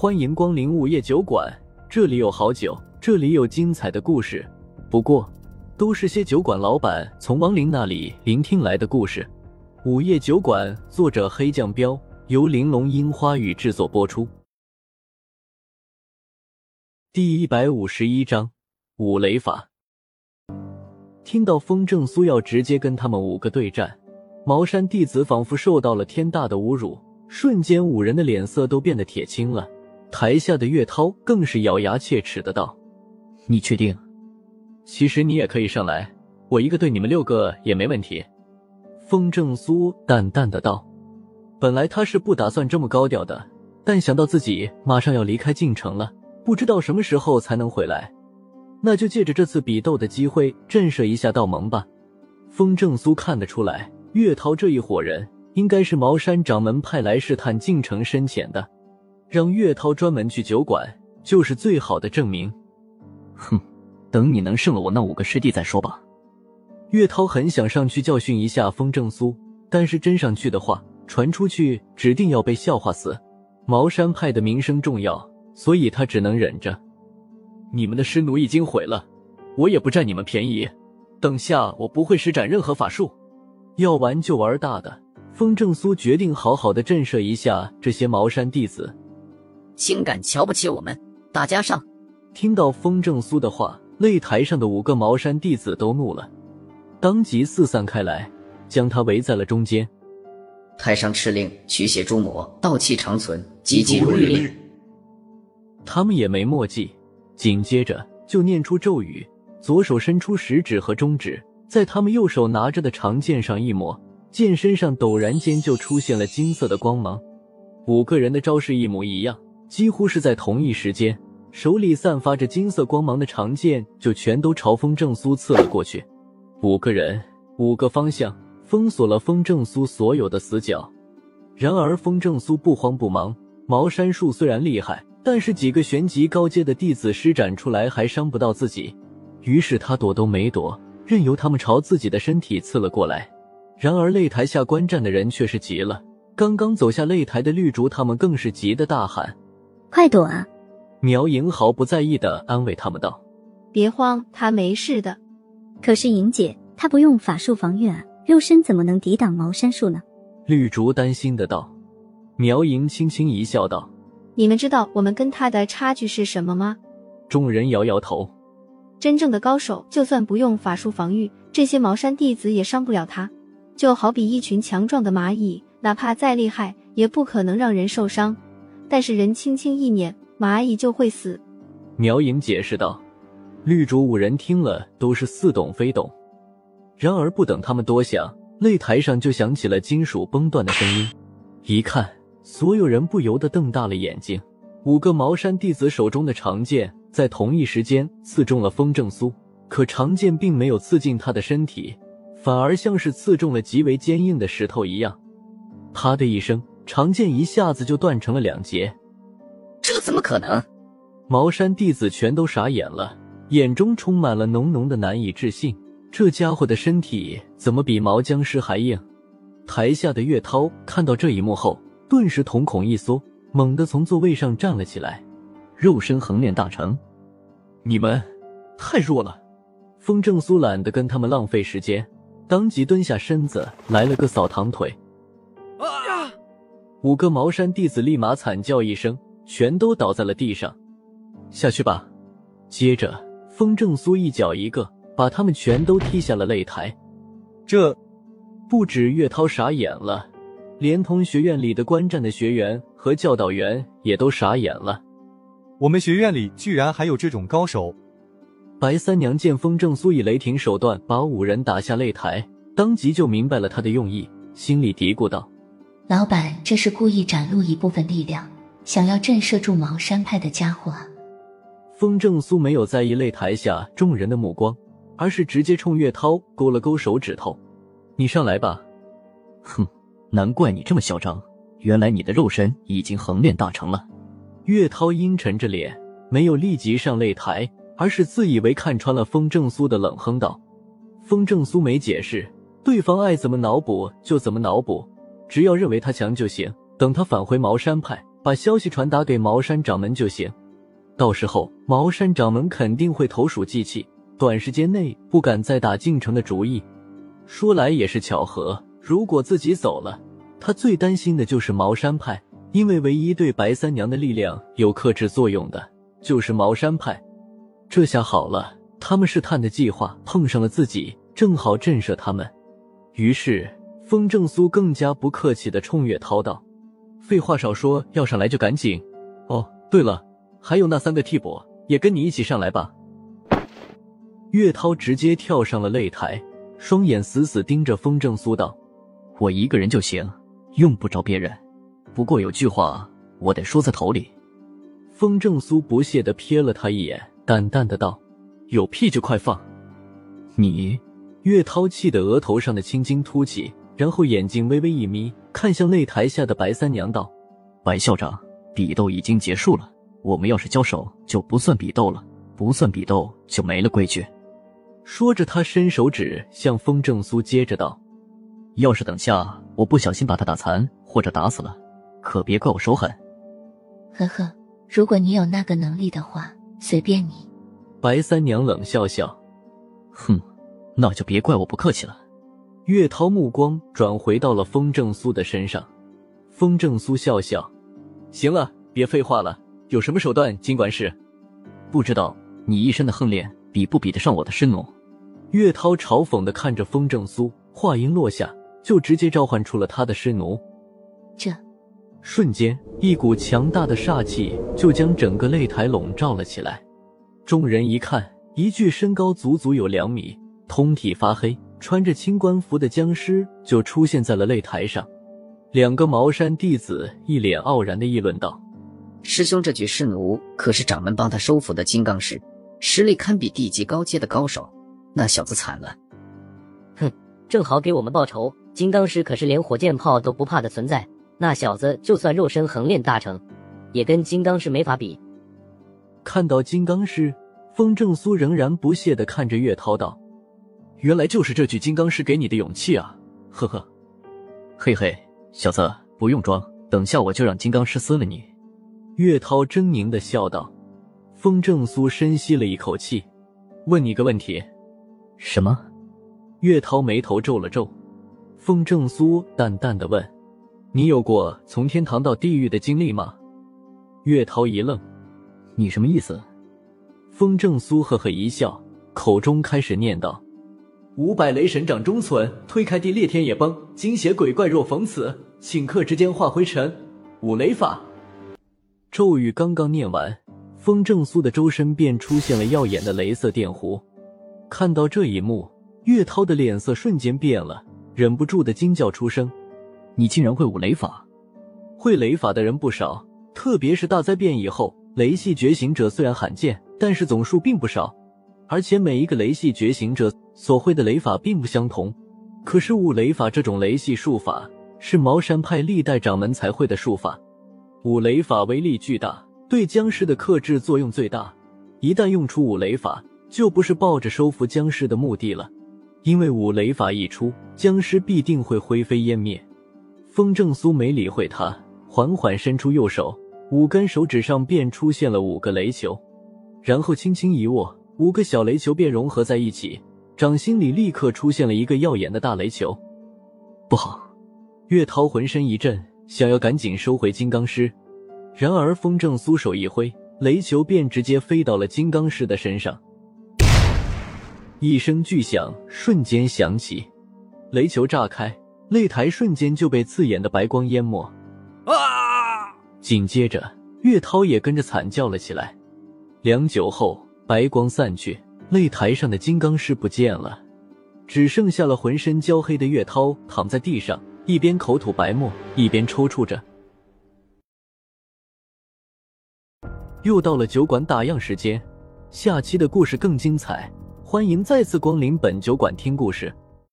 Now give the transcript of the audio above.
欢迎光临午夜酒馆，这里有好酒，这里有精彩的故事。不过，都是些酒馆老板从亡灵那里聆听来的故事。午夜酒馆，作者黑酱标，由玲珑樱花雨制作播出。第一百五十一章五雷法。听到风正苏要直接跟他们五个对战，茅山弟子仿佛受到了天大的侮辱，瞬间五人的脸色都变得铁青了。台下的岳涛更是咬牙切齿的道：“你确定？其实你也可以上来，我一个对你们六个也没问题。”风正苏淡淡的道：“本来他是不打算这么高调的，但想到自己马上要离开晋城了。”不知道什么时候才能回来，那就借着这次比斗的机会震慑一下道盟吧。风正苏看得出来，岳涛这一伙人应该是茅山掌门派来试探晋城深浅的，让岳涛专门去酒馆就是最好的证明。哼，等你能胜了我那五个师弟再说吧。岳涛很想上去教训一下风正苏，但是真上去的话，传出去指定要被笑话死。茅山派的名声重要。所以他只能忍着。你们的师奴已经毁了，我也不占你们便宜。等下我不会施展任何法术，要玩就玩大的。风正苏决定好好的震慑一下这些茅山弟子。竟敢瞧不起我们，大家上！听到风正苏的话，擂台上的五个茅山弟子都怒了，当即四散开来，将他围在了中间。太上敕令，驱邪诛魔，道气长存，急急如律令。他们也没墨迹，紧接着就念出咒语，左手伸出食指和中指，在他们右手拿着的长剑上一抹，剑身上陡然间就出现了金色的光芒。五个人的招式一模一样，几乎是在同一时间，手里散发着金色光芒的长剑就全都朝风正苏刺了过去。五个人，五个方向，封锁了风正苏所有的死角。然而风正苏不慌不忙，茅山术虽然厉害。但是几个玄级高阶的弟子施展出来还伤不到自己，于是他躲都没躲，任由他们朝自己的身体刺了过来。然而擂台下观战的人却是急了，刚刚走下擂台的绿竹他们更是急得大喊：“快躲啊！”苗莹毫不在意的安慰他们道：“别慌，他没事的。”可是莹姐，他不用法术防御啊，肉身怎么能抵挡茅山术呢？绿竹担心的道。苗莹轻轻一笑道。你们知道我们跟他的差距是什么吗？众人摇摇头。真正的高手，就算不用法术防御，这些茅山弟子也伤不了他。就好比一群强壮的蚂蚁，哪怕再厉害，也不可能让人受伤。但是人轻轻一捻，蚂蚁就会死。苗莹解释道。绿竹五人听了都是似懂非懂。然而不等他们多想，擂台上就响起了金属崩断的声音。一看。所有人不由得瞪大了眼睛。五个茅山弟子手中的长剑在同一时间刺中了风正苏，可长剑并没有刺进他的身体，反而像是刺中了极为坚硬的石头一样。啪的一声，长剑一下子就断成了两截。这怎么可能？茅山弟子全都傻眼了，眼中充满了浓浓的难以置信。这家伙的身体怎么比毛僵尸还硬？台下的岳涛看到这一幕后。顿时瞳孔一缩，猛地从座位上站了起来。肉身横炼大成，你们太弱了。风正苏懒得跟他们浪费时间，当即蹲下身子来了个扫堂腿。啊！五个茅山弟子立马惨叫一声，全都倒在了地上。下去吧。接着，风正苏一脚一个，把他们全都踢下了擂台。这不止岳涛傻眼了。连同学院里的观战的学员和教导员也都傻眼了。我们学院里居然还有这种高手！白三娘见风正苏以雷霆手段把五人打下擂台，当即就明白了他的用意，心里嘀咕道：“老板这是故意展露一部分力量，想要震慑住茅山派的家伙。”风正苏没有在意擂台下众人的目光，而是直接冲岳涛勾了勾手指头：“你上来吧。”哼。难怪你这么嚣张，原来你的肉身已经横练大成了。岳涛阴沉着脸，没有立即上擂台，而是自以为看穿了风正苏的冷哼道：“风正苏没解释，对方爱怎么脑补就怎么脑补，只要认为他强就行。等他返回茅山派，把消息传达给茅山掌门就行。到时候茅山掌门肯定会投鼠忌器，短时间内不敢再打进城的主意。说来也是巧合，如果自己走了，他最担心的就是茅山派，因为唯一对白三娘的力量有克制作用的，就是茅山派。这下好了，他们试探的计划碰上了自己，正好震慑他们。于是风正苏更加不客气的冲岳涛道：“废话少说，要上来就赶紧。哦，对了，还有那三个替补也跟你一起上来吧。”岳涛直接跳上了擂台，双眼死死盯着风正苏道：“我一个人就行，用不着别人。不过有句话我得说在头里。”风正苏不屑的瞥了他一眼。淡淡的道：“有屁就快放！”你，岳涛气得额头上的青筋凸起，然后眼睛微微一眯，看向擂台下的白三娘道：“白校长，比斗已经结束了，我们要是交手就不算比斗了，不算比斗就没了规矩。”说着，他伸手指向风正苏，接着道：“要是等下我不小心把他打残或者打死了，可别怪我手狠。”呵呵，如果你有那个能力的话。随便你，白三娘冷笑笑，哼，那就别怪我不客气了。岳涛目光转回到了风正苏的身上，风正苏笑笑，行了，别废话了，有什么手段尽管使。不知道你一身的横练比不比得上我的师奴？岳涛嘲讽的看着风正苏，话音落下，就直接召唤出了他的尸奴。这。瞬间，一股强大的煞气就将整个擂台笼罩了起来。众人一看，一具身高足足有两米、通体发黑、穿着青官服的僵尸就出现在了擂台上。两个茅山弟子一脸傲然的议论道：“师兄，这具尸奴可是掌门帮他收服的金刚石，实力堪比地级高阶的高手。那小子惨了。”哼，正好给我们报仇。金刚石可是连火箭炮都不怕的存在。那小子就算肉身横练大成，也跟金刚师没法比。看到金刚师，风正苏仍然不屑的看着岳涛道：“原来就是这具金刚石给你的勇气啊！”呵呵，嘿嘿，小子不用装，等下我就让金刚石撕了你。”岳涛狰狞的笑道。风正苏深吸了一口气，问你个问题：“什么？”岳涛眉头皱了皱。风正苏淡淡的问。你有过从天堂到地狱的经历吗？岳涛一愣，你什么意思？风正苏呵呵一笑，口中开始念叨：“五百雷神掌中存，推开地裂天也崩，惊邪鬼怪若逢此，顷刻之间化灰尘。五雷法。”咒语刚刚念完，风正苏的周身便出现了耀眼的雷色电弧。看到这一幕，岳涛的脸色瞬间变了，忍不住的惊叫出声。你竟然会五雷法？会雷法的人不少，特别是大灾变以后，雷系觉醒者虽然罕见，但是总数并不少。而且每一个雷系觉醒者所会的雷法并不相同。可是五雷法这种雷系术法是茅山派历代掌门才会的术法，五雷法威力巨大，对僵尸的克制作用最大。一旦用出五雷法，就不是抱着收服僵尸的目的了，因为五雷法一出，僵尸必定会灰飞烟灭。风正苏没理会他，缓缓伸出右手，五根手指上便出现了五个雷球，然后轻轻一握，五个小雷球便融合在一起，掌心里立刻出现了一个耀眼的大雷球。不好！岳涛浑身一震，想要赶紧收回金刚狮，然而风正苏手一挥，雷球便直接飞到了金刚狮的身上。一声巨响瞬间响起，雷球炸开。擂台瞬间就被刺眼的白光淹没，啊！紧接着，岳涛也跟着惨叫了起来。良久后，白光散去，擂台上的金刚师不见了，只剩下了浑身焦黑的岳涛躺在地上，一边口吐白沫，一边抽搐着。又到了酒馆打烊时间，下期的故事更精彩，欢迎再次光临本酒馆听故事。